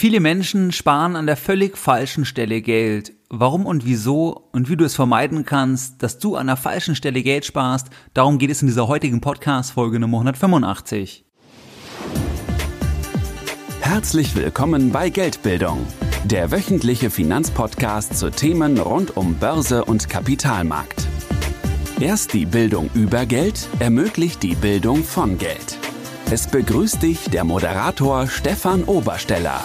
Viele Menschen sparen an der völlig falschen Stelle Geld. Warum und wieso und wie du es vermeiden kannst, dass du an der falschen Stelle Geld sparst, darum geht es in dieser heutigen Podcast-Folge Nummer 185. Herzlich willkommen bei Geldbildung, der wöchentliche Finanzpodcast zu Themen rund um Börse und Kapitalmarkt. Erst die Bildung über Geld ermöglicht die Bildung von Geld. Es begrüßt dich der Moderator Stefan Obersteller.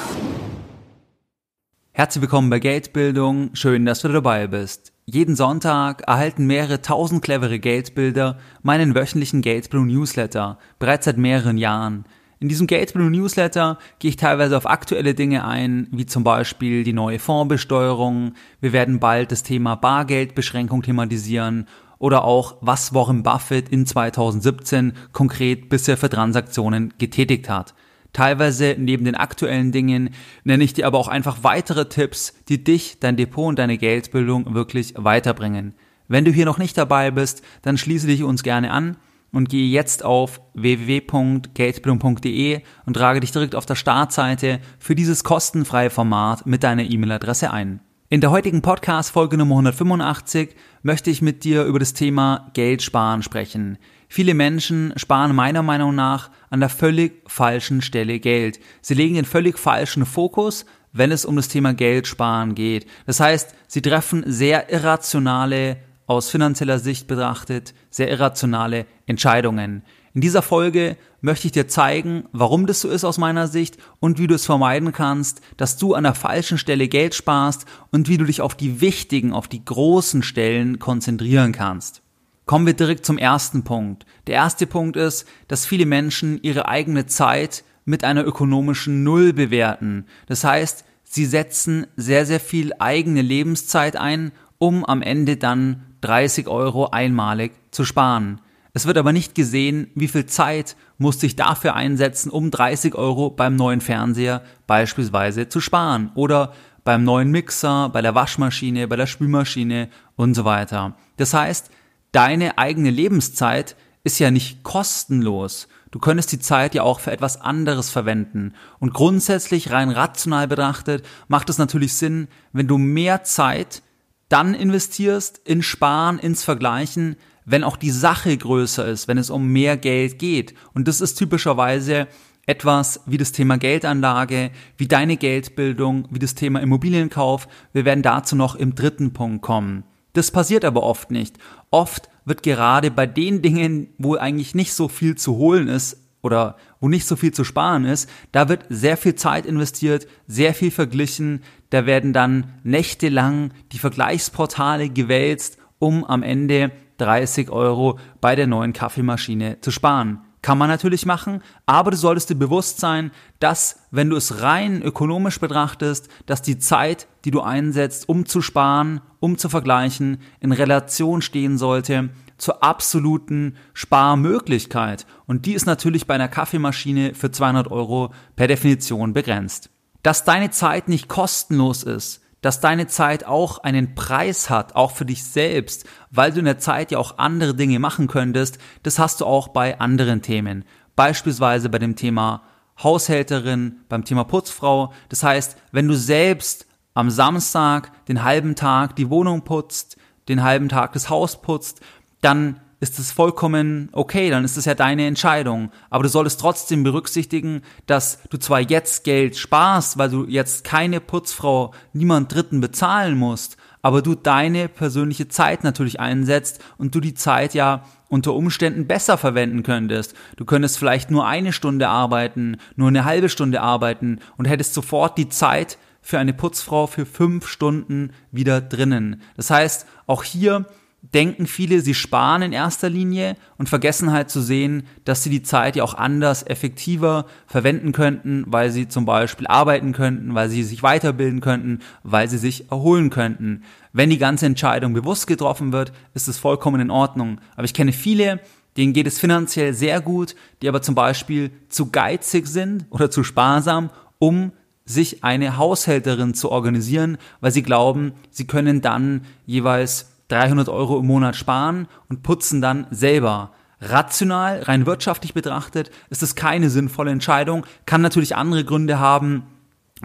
Herzlich willkommen bei Geldbildung. Schön, dass du dabei bist. Jeden Sonntag erhalten mehrere tausend clevere Geldbilder meinen wöchentlichen Geldbildung Newsletter, bereits seit mehreren Jahren. In diesem Geldbildung Newsletter gehe ich teilweise auf aktuelle Dinge ein, wie zum Beispiel die neue Fondsbesteuerung. Wir werden bald das Thema Bargeldbeschränkung thematisieren oder auch, was Warren Buffett in 2017 konkret bisher für Transaktionen getätigt hat. Teilweise neben den aktuellen Dingen nenne ich dir aber auch einfach weitere Tipps, die dich, dein Depot und deine Geldbildung wirklich weiterbringen. Wenn du hier noch nicht dabei bist, dann schließe dich uns gerne an und gehe jetzt auf www.geldbildung.de und trage dich direkt auf der Startseite für dieses kostenfreie Format mit deiner E-Mail-Adresse ein. In der heutigen Podcast-Folge Nummer 185 möchte ich mit dir über das Thema Geld sparen sprechen. Viele Menschen sparen meiner Meinung nach an der völlig falschen Stelle Geld. Sie legen den völlig falschen Fokus, wenn es um das Thema Geld sparen geht. Das heißt, sie treffen sehr irrationale, aus finanzieller Sicht betrachtet, sehr irrationale Entscheidungen. In dieser Folge möchte ich dir zeigen, warum das so ist aus meiner Sicht und wie du es vermeiden kannst, dass du an der falschen Stelle Geld sparst und wie du dich auf die wichtigen, auf die großen Stellen konzentrieren kannst. Kommen wir direkt zum ersten Punkt. Der erste Punkt ist, dass viele Menschen ihre eigene Zeit mit einer ökonomischen Null bewerten. Das heißt, sie setzen sehr, sehr viel eigene Lebenszeit ein, um am Ende dann 30 Euro einmalig zu sparen. Es wird aber nicht gesehen, wie viel Zeit musste ich dafür einsetzen, um 30 Euro beim neuen Fernseher beispielsweise zu sparen oder beim neuen Mixer, bei der Waschmaschine, bei der Spülmaschine und so weiter. Das heißt, deine eigene Lebenszeit ist ja nicht kostenlos. Du könntest die Zeit ja auch für etwas anderes verwenden. Und grundsätzlich rein rational betrachtet macht es natürlich Sinn, wenn du mehr Zeit dann investierst in Sparen, ins Vergleichen, wenn auch die Sache größer ist, wenn es um mehr Geld geht. Und das ist typischerweise etwas wie das Thema Geldanlage, wie deine Geldbildung, wie das Thema Immobilienkauf. Wir werden dazu noch im dritten Punkt kommen. Das passiert aber oft nicht. Oft wird gerade bei den Dingen, wo eigentlich nicht so viel zu holen ist oder wo nicht so viel zu sparen ist, da wird sehr viel Zeit investiert, sehr viel verglichen, da werden dann nächtelang die Vergleichsportale gewälzt, um am Ende 30 Euro bei der neuen Kaffeemaschine zu sparen. Kann man natürlich machen, aber du solltest dir bewusst sein, dass, wenn du es rein ökonomisch betrachtest, dass die Zeit, die du einsetzt, um zu sparen, um zu vergleichen, in Relation stehen sollte zur absoluten Sparmöglichkeit. Und die ist natürlich bei einer Kaffeemaschine für 200 Euro per Definition begrenzt. Dass deine Zeit nicht kostenlos ist, dass deine Zeit auch einen Preis hat, auch für dich selbst, weil du in der Zeit ja auch andere Dinge machen könntest, das hast du auch bei anderen Themen. Beispielsweise bei dem Thema Haushälterin, beim Thema Putzfrau. Das heißt, wenn du selbst am Samstag den halben Tag die Wohnung putzt, den halben Tag das Haus putzt, dann ist es vollkommen okay, dann ist es ja deine Entscheidung. Aber du solltest trotzdem berücksichtigen, dass du zwar jetzt Geld sparst, weil du jetzt keine Putzfrau, niemand Dritten bezahlen musst, aber du deine persönliche Zeit natürlich einsetzt und du die Zeit ja unter Umständen besser verwenden könntest. Du könntest vielleicht nur eine Stunde arbeiten, nur eine halbe Stunde arbeiten und hättest sofort die Zeit für eine Putzfrau für fünf Stunden wieder drinnen. Das heißt, auch hier denken viele, sie sparen in erster Linie und vergessen halt zu sehen, dass sie die Zeit ja auch anders, effektiver verwenden könnten, weil sie zum Beispiel arbeiten könnten, weil sie sich weiterbilden könnten, weil sie sich erholen könnten. Wenn die ganze Entscheidung bewusst getroffen wird, ist es vollkommen in Ordnung. Aber ich kenne viele, denen geht es finanziell sehr gut, die aber zum Beispiel zu geizig sind oder zu sparsam, um sich eine Haushälterin zu organisieren, weil sie glauben, sie können dann jeweils 300 Euro im Monat sparen und putzen dann selber. Rational, rein wirtschaftlich betrachtet, ist es keine sinnvolle Entscheidung, kann natürlich andere Gründe haben,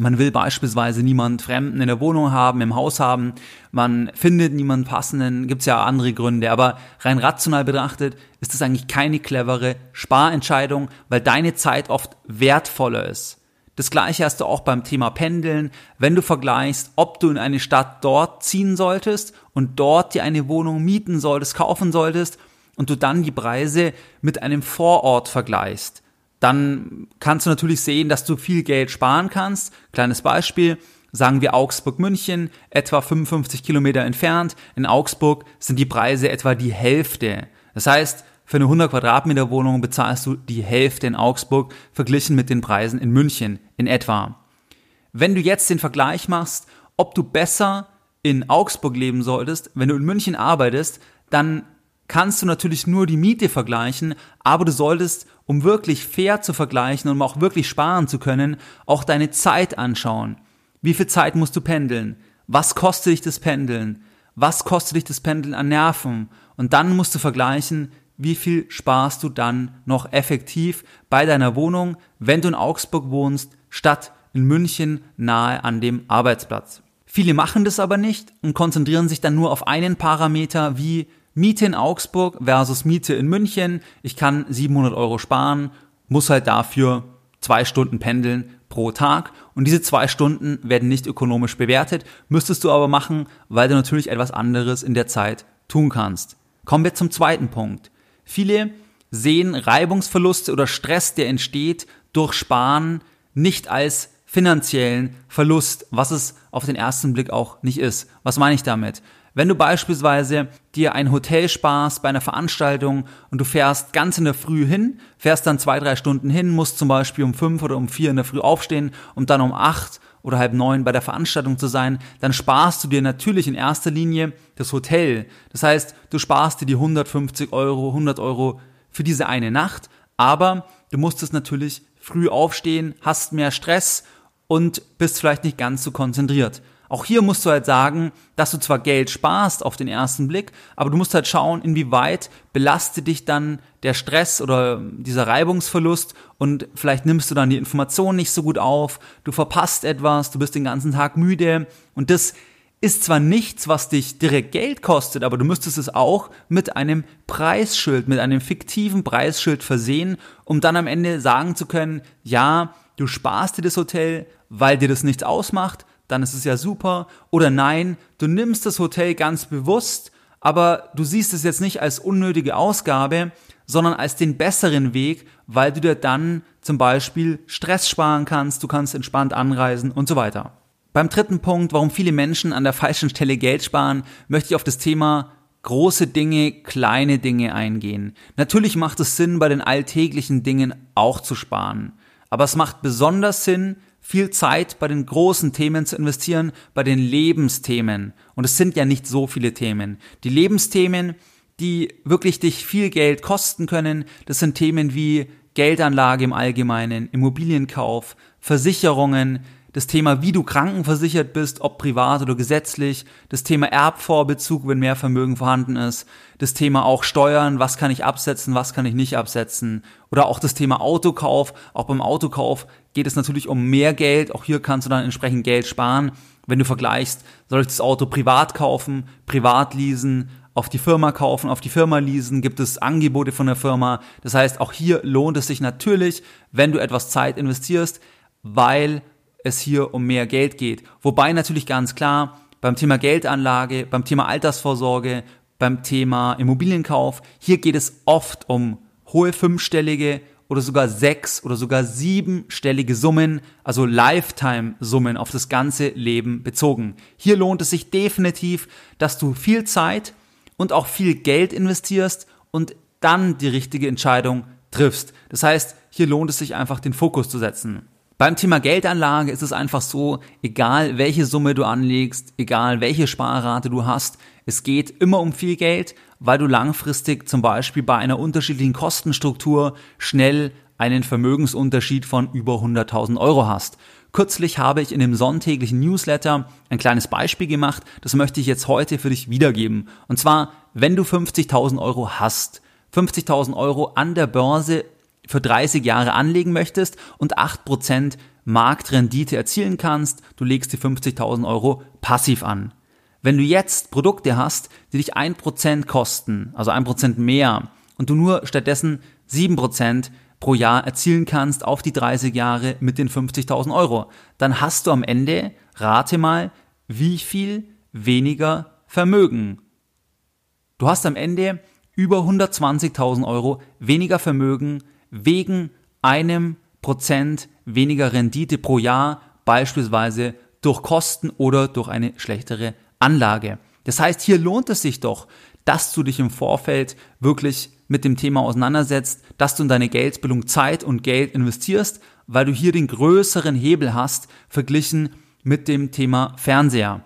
Man will beispielsweise niemand Fremden in der Wohnung haben, im Haus haben. Man findet niemanden passenden. Gibt's ja andere Gründe. Aber rein rational betrachtet ist das eigentlich keine clevere Sparentscheidung, weil deine Zeit oft wertvoller ist. Das gleiche hast du auch beim Thema Pendeln. Wenn du vergleichst, ob du in eine Stadt dort ziehen solltest und dort dir eine Wohnung mieten solltest, kaufen solltest und du dann die Preise mit einem Vorort vergleichst dann kannst du natürlich sehen, dass du viel Geld sparen kannst. Kleines Beispiel, sagen wir Augsburg-München, etwa 55 Kilometer entfernt. In Augsburg sind die Preise etwa die Hälfte. Das heißt, für eine 100 Quadratmeter Wohnung bezahlst du die Hälfte in Augsburg verglichen mit den Preisen in München in etwa. Wenn du jetzt den Vergleich machst, ob du besser in Augsburg leben solltest, wenn du in München arbeitest, dann kannst du natürlich nur die Miete vergleichen, aber du solltest, um wirklich fair zu vergleichen und um auch wirklich sparen zu können, auch deine Zeit anschauen. Wie viel Zeit musst du pendeln? Was kostet dich das Pendeln? Was kostet dich das Pendeln an Nerven? Und dann musst du vergleichen, wie viel sparst du dann noch effektiv bei deiner Wohnung, wenn du in Augsburg wohnst, statt in München nahe an dem Arbeitsplatz. Viele machen das aber nicht und konzentrieren sich dann nur auf einen Parameter wie Miete in Augsburg versus Miete in München. Ich kann 700 Euro sparen, muss halt dafür zwei Stunden pendeln pro Tag. Und diese zwei Stunden werden nicht ökonomisch bewertet, müsstest du aber machen, weil du natürlich etwas anderes in der Zeit tun kannst. Kommen wir zum zweiten Punkt. Viele sehen Reibungsverluste oder Stress, der entsteht durch Sparen, nicht als finanziellen Verlust, was es auf den ersten Blick auch nicht ist. Was meine ich damit? Wenn du beispielsweise dir ein Hotel sparst bei einer Veranstaltung und du fährst ganz in der Früh hin, fährst dann zwei, drei Stunden hin, musst zum Beispiel um fünf oder um vier in der Früh aufstehen, um dann um acht oder halb neun bei der Veranstaltung zu sein, dann sparst du dir natürlich in erster Linie das Hotel. Das heißt, du sparst dir die 150 Euro, 100 Euro für diese eine Nacht, aber du musstest natürlich früh aufstehen, hast mehr Stress und bist vielleicht nicht ganz so konzentriert. Auch hier musst du halt sagen, dass du zwar Geld sparst auf den ersten Blick, aber du musst halt schauen, inwieweit belastet dich dann der Stress oder dieser Reibungsverlust und vielleicht nimmst du dann die Information nicht so gut auf, du verpasst etwas, du bist den ganzen Tag müde und das ist zwar nichts, was dich direkt Geld kostet, aber du müsstest es auch mit einem Preisschild, mit einem fiktiven Preisschild versehen, um dann am Ende sagen zu können, ja, du sparst dir das Hotel, weil dir das nichts ausmacht, dann ist es ja super. Oder nein, du nimmst das Hotel ganz bewusst, aber du siehst es jetzt nicht als unnötige Ausgabe, sondern als den besseren Weg, weil du dir dann zum Beispiel Stress sparen kannst, du kannst entspannt anreisen und so weiter. Beim dritten Punkt, warum viele Menschen an der falschen Stelle Geld sparen, möchte ich auf das Thema große Dinge, kleine Dinge eingehen. Natürlich macht es Sinn, bei den alltäglichen Dingen auch zu sparen. Aber es macht besonders Sinn, viel Zeit bei den großen Themen zu investieren, bei den Lebensthemen. Und es sind ja nicht so viele Themen. Die Lebensthemen, die wirklich dich viel Geld kosten können, das sind Themen wie Geldanlage im Allgemeinen, Immobilienkauf, Versicherungen, das Thema, wie du krankenversichert bist, ob privat oder gesetzlich, das Thema Erbvorbezug, wenn mehr Vermögen vorhanden ist, das Thema auch Steuern, was kann ich absetzen, was kann ich nicht absetzen, oder auch das Thema Autokauf. Auch beim Autokauf geht es natürlich um mehr Geld, auch hier kannst du dann entsprechend Geld sparen. Wenn du vergleichst, soll ich das Auto privat kaufen, privat leasen, auf die Firma kaufen, auf die Firma leasen, gibt es Angebote von der Firma. Das heißt, auch hier lohnt es sich natürlich, wenn du etwas Zeit investierst, weil es hier um mehr Geld geht. Wobei natürlich ganz klar beim Thema Geldanlage, beim Thema Altersvorsorge, beim Thema Immobilienkauf, hier geht es oft um hohe fünfstellige oder sogar sechs oder sogar siebenstellige Summen, also Lifetime-Summen auf das ganze Leben bezogen. Hier lohnt es sich definitiv, dass du viel Zeit und auch viel Geld investierst und dann die richtige Entscheidung triffst. Das heißt, hier lohnt es sich einfach den Fokus zu setzen. Beim Thema Geldanlage ist es einfach so, egal welche Summe du anlegst, egal welche Sparrate du hast, es geht immer um viel Geld, weil du langfristig zum Beispiel bei einer unterschiedlichen Kostenstruktur schnell einen Vermögensunterschied von über 100.000 Euro hast. Kürzlich habe ich in dem sonntäglichen Newsletter ein kleines Beispiel gemacht, das möchte ich jetzt heute für dich wiedergeben. Und zwar, wenn du 50.000 Euro hast, 50.000 Euro an der Börse für 30 Jahre anlegen möchtest und 8% Marktrendite erzielen kannst. Du legst die 50.000 Euro passiv an. Wenn du jetzt Produkte hast, die dich 1% kosten, also 1% mehr, und du nur stattdessen 7% pro Jahr erzielen kannst auf die 30 Jahre mit den 50.000 Euro, dann hast du am Ende, rate mal, wie viel weniger Vermögen. Du hast am Ende über 120.000 Euro weniger Vermögen wegen einem Prozent weniger Rendite pro Jahr, beispielsweise durch Kosten oder durch eine schlechtere Anlage. Das heißt, hier lohnt es sich doch, dass du dich im Vorfeld wirklich mit dem Thema auseinandersetzt, dass du in deine Geldbildung Zeit und Geld investierst, weil du hier den größeren Hebel hast, verglichen mit dem Thema Fernseher.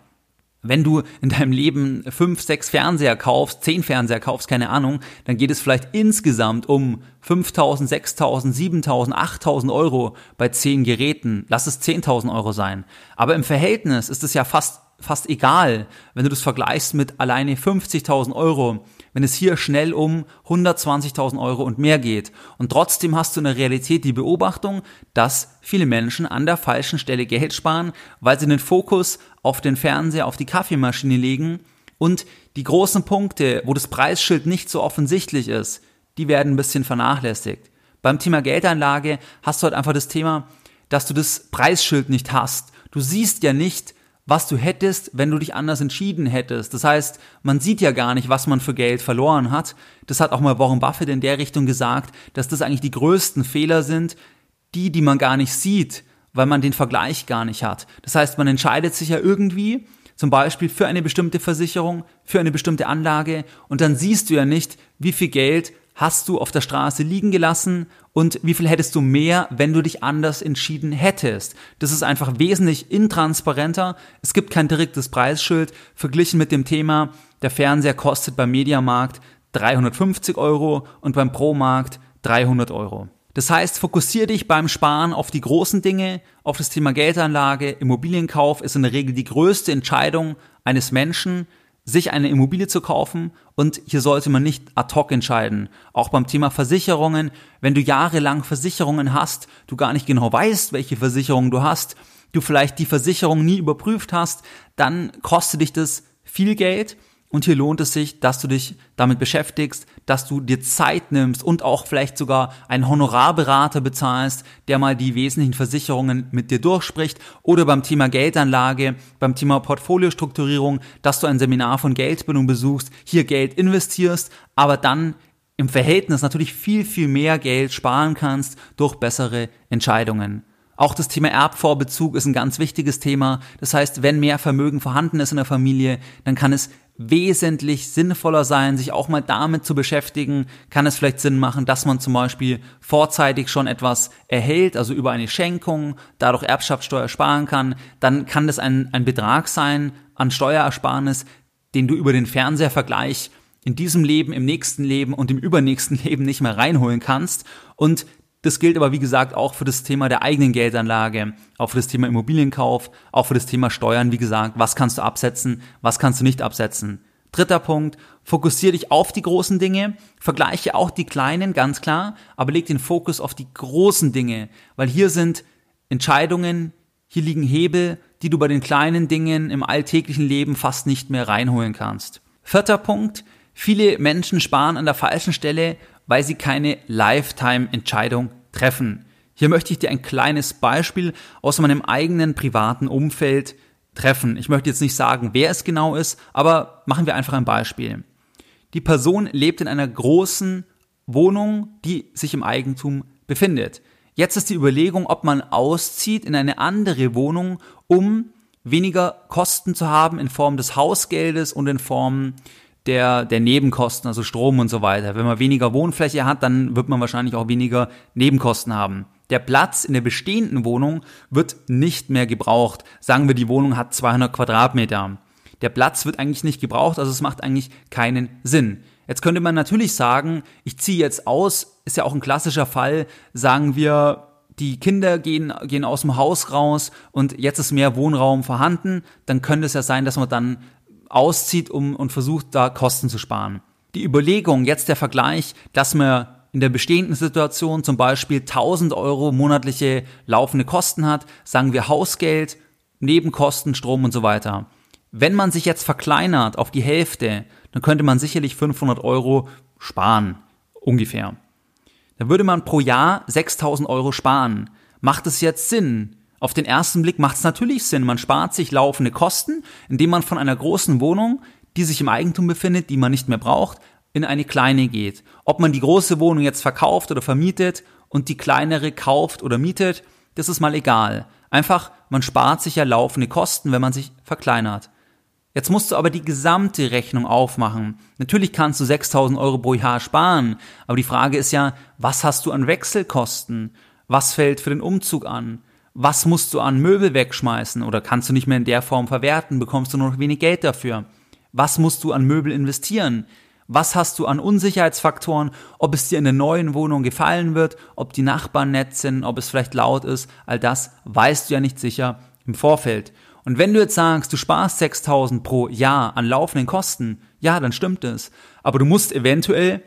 Wenn du in deinem Leben fünf, sechs Fernseher kaufst, zehn Fernseher kaufst, keine Ahnung, dann geht es vielleicht insgesamt um 5.000, 6.000, 7.000, 8.000 Euro bei zehn Geräten. Lass es 10.000 Euro sein. Aber im Verhältnis ist es ja fast fast egal, wenn du das vergleichst mit alleine 50.000 Euro, wenn es hier schnell um 120.000 Euro und mehr geht. Und trotzdem hast du in der Realität die Beobachtung, dass viele Menschen an der falschen Stelle Geld sparen, weil sie den Fokus auf den Fernseher, auf die Kaffeemaschine legen und die großen Punkte, wo das Preisschild nicht so offensichtlich ist, die werden ein bisschen vernachlässigt. Beim Thema Geldanlage hast du halt einfach das Thema, dass du das Preisschild nicht hast. Du siehst ja nicht, was du hättest, wenn du dich anders entschieden hättest. Das heißt, man sieht ja gar nicht, was man für Geld verloren hat. Das hat auch mal Warren Buffett in der Richtung gesagt, dass das eigentlich die größten Fehler sind, die, die man gar nicht sieht, weil man den Vergleich gar nicht hat. Das heißt, man entscheidet sich ja irgendwie, zum Beispiel für eine bestimmte Versicherung, für eine bestimmte Anlage, und dann siehst du ja nicht, wie viel Geld hast du auf der Straße liegen gelassen und wie viel hättest du mehr, wenn du dich anders entschieden hättest. Das ist einfach wesentlich intransparenter. Es gibt kein direktes Preisschild verglichen mit dem Thema, der Fernseher kostet beim Mediamarkt 350 Euro und beim Pro-Markt 300 Euro. Das heißt, fokussiere dich beim Sparen auf die großen Dinge, auf das Thema Geldanlage. Immobilienkauf ist in der Regel die größte Entscheidung eines Menschen sich eine Immobilie zu kaufen und hier sollte man nicht ad hoc entscheiden. Auch beim Thema Versicherungen, wenn du jahrelang Versicherungen hast, du gar nicht genau weißt, welche Versicherungen du hast, du vielleicht die Versicherung nie überprüft hast, dann kostet dich das viel Geld und hier lohnt es sich, dass du dich damit beschäftigst, dass du dir Zeit nimmst und auch vielleicht sogar einen Honorarberater bezahlst, der mal die wesentlichen Versicherungen mit dir durchspricht oder beim Thema Geldanlage, beim Thema Portfoliostrukturierung, dass du ein Seminar von Geldbildung besuchst, hier Geld investierst, aber dann im Verhältnis natürlich viel, viel mehr Geld sparen kannst durch bessere Entscheidungen. Auch das Thema Erbvorbezug ist ein ganz wichtiges Thema. Das heißt, wenn mehr Vermögen vorhanden ist in der Familie, dann kann es wesentlich sinnvoller sein, sich auch mal damit zu beschäftigen. Kann es vielleicht Sinn machen, dass man zum Beispiel vorzeitig schon etwas erhält, also über eine Schenkung, dadurch Erbschaftssteuer sparen kann. Dann kann das ein, ein Betrag sein an Steuerersparnis, den du über den Fernsehervergleich in diesem Leben, im nächsten Leben und im übernächsten Leben nicht mehr reinholen kannst. Und das gilt aber, wie gesagt, auch für das Thema der eigenen Geldanlage, auch für das Thema Immobilienkauf, auch für das Thema Steuern, wie gesagt, was kannst du absetzen, was kannst du nicht absetzen. Dritter Punkt, fokussiere dich auf die großen Dinge, vergleiche auch die kleinen, ganz klar, aber leg den Fokus auf die großen Dinge, weil hier sind Entscheidungen, hier liegen Hebel, die du bei den kleinen Dingen im alltäglichen Leben fast nicht mehr reinholen kannst. Vierter Punkt, viele Menschen sparen an der falschen Stelle weil sie keine Lifetime-Entscheidung treffen. Hier möchte ich dir ein kleines Beispiel aus meinem eigenen privaten Umfeld treffen. Ich möchte jetzt nicht sagen, wer es genau ist, aber machen wir einfach ein Beispiel. Die Person lebt in einer großen Wohnung, die sich im Eigentum befindet. Jetzt ist die Überlegung, ob man auszieht in eine andere Wohnung, um weniger Kosten zu haben in Form des Hausgeldes und in Form der, der Nebenkosten, also Strom und so weiter. Wenn man weniger Wohnfläche hat, dann wird man wahrscheinlich auch weniger Nebenkosten haben. Der Platz in der bestehenden Wohnung wird nicht mehr gebraucht. Sagen wir, die Wohnung hat 200 Quadratmeter. Der Platz wird eigentlich nicht gebraucht, also es macht eigentlich keinen Sinn. Jetzt könnte man natürlich sagen, ich ziehe jetzt aus, ist ja auch ein klassischer Fall, sagen wir, die Kinder gehen, gehen aus dem Haus raus und jetzt ist mehr Wohnraum vorhanden, dann könnte es ja sein, dass man dann auszieht um, und versucht, da Kosten zu sparen. Die Überlegung, jetzt der Vergleich, dass man in der bestehenden Situation zum Beispiel 1000 Euro monatliche laufende Kosten hat, sagen wir Hausgeld, Nebenkosten, Strom und so weiter. Wenn man sich jetzt verkleinert auf die Hälfte, dann könnte man sicherlich 500 Euro sparen, ungefähr. Dann würde man pro Jahr 6000 Euro sparen. Macht es jetzt Sinn? Auf den ersten Blick macht es natürlich Sinn. Man spart sich laufende Kosten, indem man von einer großen Wohnung, die sich im Eigentum befindet, die man nicht mehr braucht, in eine kleine geht. Ob man die große Wohnung jetzt verkauft oder vermietet und die kleinere kauft oder mietet, das ist mal egal. Einfach, man spart sich ja laufende Kosten, wenn man sich verkleinert. Jetzt musst du aber die gesamte Rechnung aufmachen. Natürlich kannst du 6000 Euro pro Jahr sparen, aber die Frage ist ja, was hast du an Wechselkosten? Was fällt für den Umzug an? Was musst du an Möbel wegschmeißen oder kannst du nicht mehr in der Form verwerten, bekommst du nur noch wenig Geld dafür? Was musst du an Möbel investieren? Was hast du an Unsicherheitsfaktoren, ob es dir in der neuen Wohnung gefallen wird, ob die Nachbarn nett sind, ob es vielleicht laut ist, all das weißt du ja nicht sicher im Vorfeld. Und wenn du jetzt sagst, du sparst 6000 pro Jahr an laufenden Kosten, ja, dann stimmt es. Aber du musst eventuell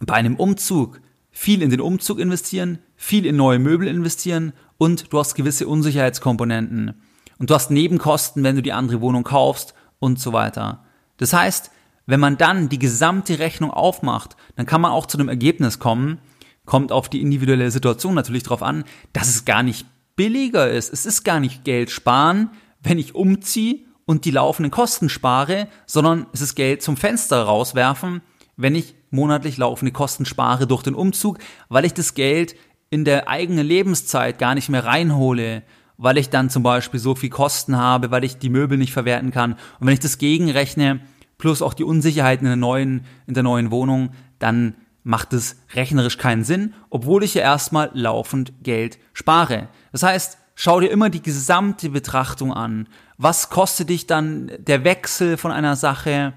bei einem Umzug viel in den Umzug investieren, viel in neue Möbel investieren und du hast gewisse Unsicherheitskomponenten. Und du hast Nebenkosten, wenn du die andere Wohnung kaufst und so weiter. Das heißt, wenn man dann die gesamte Rechnung aufmacht, dann kann man auch zu einem Ergebnis kommen, kommt auf die individuelle Situation natürlich drauf an, dass es gar nicht billiger ist. Es ist gar nicht Geld sparen, wenn ich umziehe und die laufenden Kosten spare, sondern es ist Geld zum Fenster rauswerfen, wenn ich monatlich laufende Kosten spare durch den Umzug, weil ich das Geld in der eigenen Lebenszeit gar nicht mehr reinhole, weil ich dann zum Beispiel so viel Kosten habe, weil ich die Möbel nicht verwerten kann. Und wenn ich das gegenrechne, plus auch die Unsicherheiten in der neuen, in der neuen Wohnung, dann macht es rechnerisch keinen Sinn, obwohl ich ja erstmal laufend Geld spare. Das heißt, schau dir immer die gesamte Betrachtung an. Was kostet dich dann der Wechsel von einer Sache?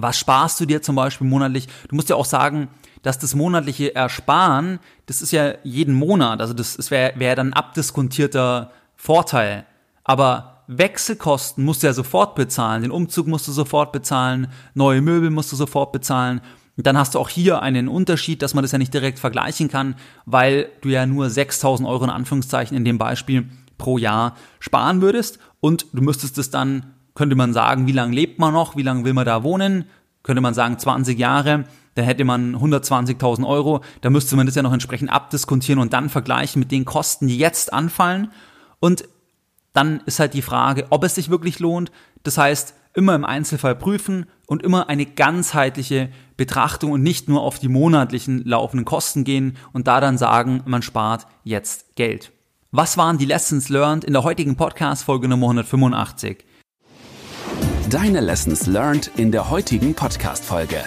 Was sparst du dir zum Beispiel monatlich? Du musst ja auch sagen, dass das monatliche Ersparen, das ist ja jeden Monat, also das, das wäre wär dann abdiskontierter Vorteil. Aber Wechselkosten musst du ja sofort bezahlen, den Umzug musst du sofort bezahlen, neue Möbel musst du sofort bezahlen. Dann hast du auch hier einen Unterschied, dass man das ja nicht direkt vergleichen kann, weil du ja nur 6000 Euro in Anführungszeichen in dem Beispiel pro Jahr sparen würdest und du müsstest es dann, könnte man sagen, wie lange lebt man noch, wie lange will man da wohnen, könnte man sagen 20 Jahre, da hätte man 120.000 Euro, da müsste man das ja noch entsprechend abdiskontieren und dann vergleichen mit den Kosten, die jetzt anfallen. Und dann ist halt die Frage, ob es sich wirklich lohnt. Das heißt, immer im Einzelfall prüfen und immer eine ganzheitliche Betrachtung und nicht nur auf die monatlichen laufenden Kosten gehen und da dann sagen, man spart jetzt Geld. Was waren die Lessons learned in der heutigen Podcast Folge Nummer 185? Deine Lessons learned in der heutigen Podcast Folge.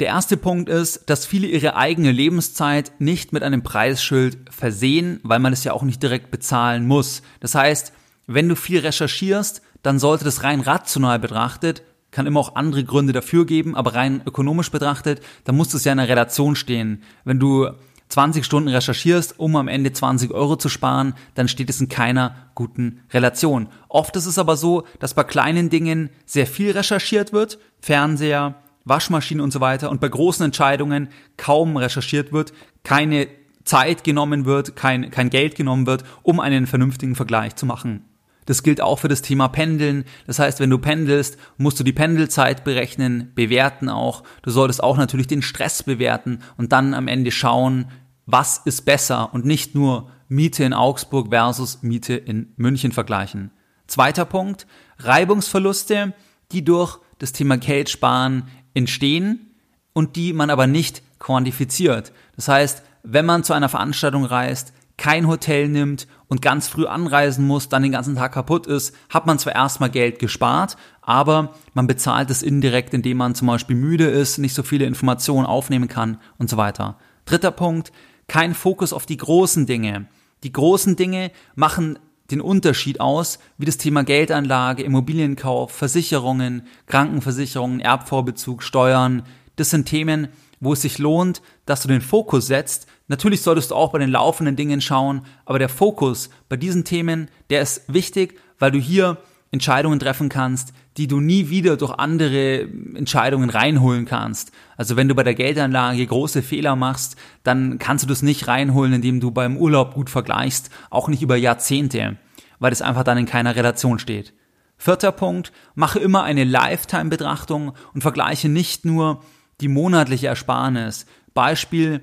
Der erste Punkt ist, dass viele ihre eigene Lebenszeit nicht mit einem Preisschild versehen, weil man es ja auch nicht direkt bezahlen muss. Das heißt, wenn du viel recherchierst, dann sollte das rein rational betrachtet, kann immer auch andere Gründe dafür geben, aber rein ökonomisch betrachtet, dann muss das ja in einer Relation stehen. Wenn du 20 Stunden recherchierst, um am Ende 20 Euro zu sparen, dann steht es in keiner guten Relation. Oft ist es aber so, dass bei kleinen Dingen sehr viel recherchiert wird, Fernseher, Waschmaschinen und so weiter und bei großen Entscheidungen kaum recherchiert wird, keine Zeit genommen wird, kein, kein Geld genommen wird, um einen vernünftigen Vergleich zu machen. Das gilt auch für das Thema Pendeln. Das heißt, wenn du pendelst, musst du die Pendelzeit berechnen, bewerten auch. Du solltest auch natürlich den Stress bewerten und dann am Ende schauen, was ist besser und nicht nur Miete in Augsburg versus Miete in München vergleichen. Zweiter Punkt, Reibungsverluste, die durch das Thema Geld sparen entstehen und die man aber nicht quantifiziert. Das heißt, wenn man zu einer Veranstaltung reist, kein Hotel nimmt und ganz früh anreisen muss, dann den ganzen Tag kaputt ist, hat man zwar erstmal Geld gespart, aber man bezahlt es indirekt, indem man zum Beispiel müde ist, nicht so viele Informationen aufnehmen kann und so weiter. Dritter Punkt, kein Fokus auf die großen Dinge. Die großen Dinge machen den Unterschied aus, wie das Thema Geldanlage, Immobilienkauf, Versicherungen, Krankenversicherungen, Erbvorbezug, Steuern. Das sind Themen, wo es sich lohnt, dass du den Fokus setzt. Natürlich solltest du auch bei den laufenden Dingen schauen, aber der Fokus bei diesen Themen, der ist wichtig, weil du hier Entscheidungen treffen kannst, die du nie wieder durch andere Entscheidungen reinholen kannst. Also wenn du bei der Geldanlage große Fehler machst, dann kannst du das nicht reinholen, indem du beim Urlaub gut vergleichst, auch nicht über Jahrzehnte, weil es einfach dann in keiner Relation steht. Vierter Punkt, mache immer eine Lifetime-Betrachtung und vergleiche nicht nur die monatliche Ersparnis. Beispiel,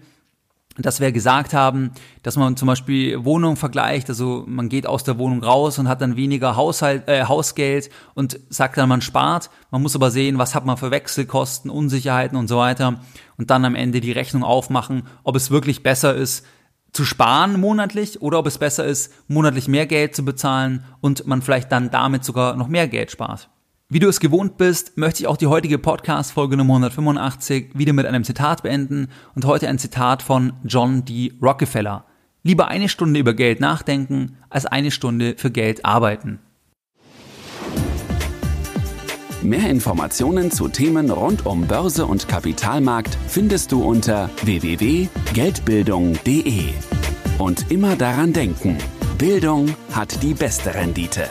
dass wir gesagt haben, dass man zum Beispiel Wohnung vergleicht, also man geht aus der Wohnung raus und hat dann weniger Haushalt, äh, Hausgeld und sagt dann, man spart. Man muss aber sehen, was hat man für Wechselkosten, Unsicherheiten und so weiter und dann am Ende die Rechnung aufmachen, ob es wirklich besser ist, zu sparen monatlich oder ob es besser ist, monatlich mehr Geld zu bezahlen und man vielleicht dann damit sogar noch mehr Geld spart. Wie du es gewohnt bist, möchte ich auch die heutige Podcast-Folge Nummer 185 wieder mit einem Zitat beenden und heute ein Zitat von John D. Rockefeller. Lieber eine Stunde über Geld nachdenken, als eine Stunde für Geld arbeiten. Mehr Informationen zu Themen rund um Börse und Kapitalmarkt findest du unter www.geldbildung.de. Und immer daran denken, Bildung hat die beste Rendite.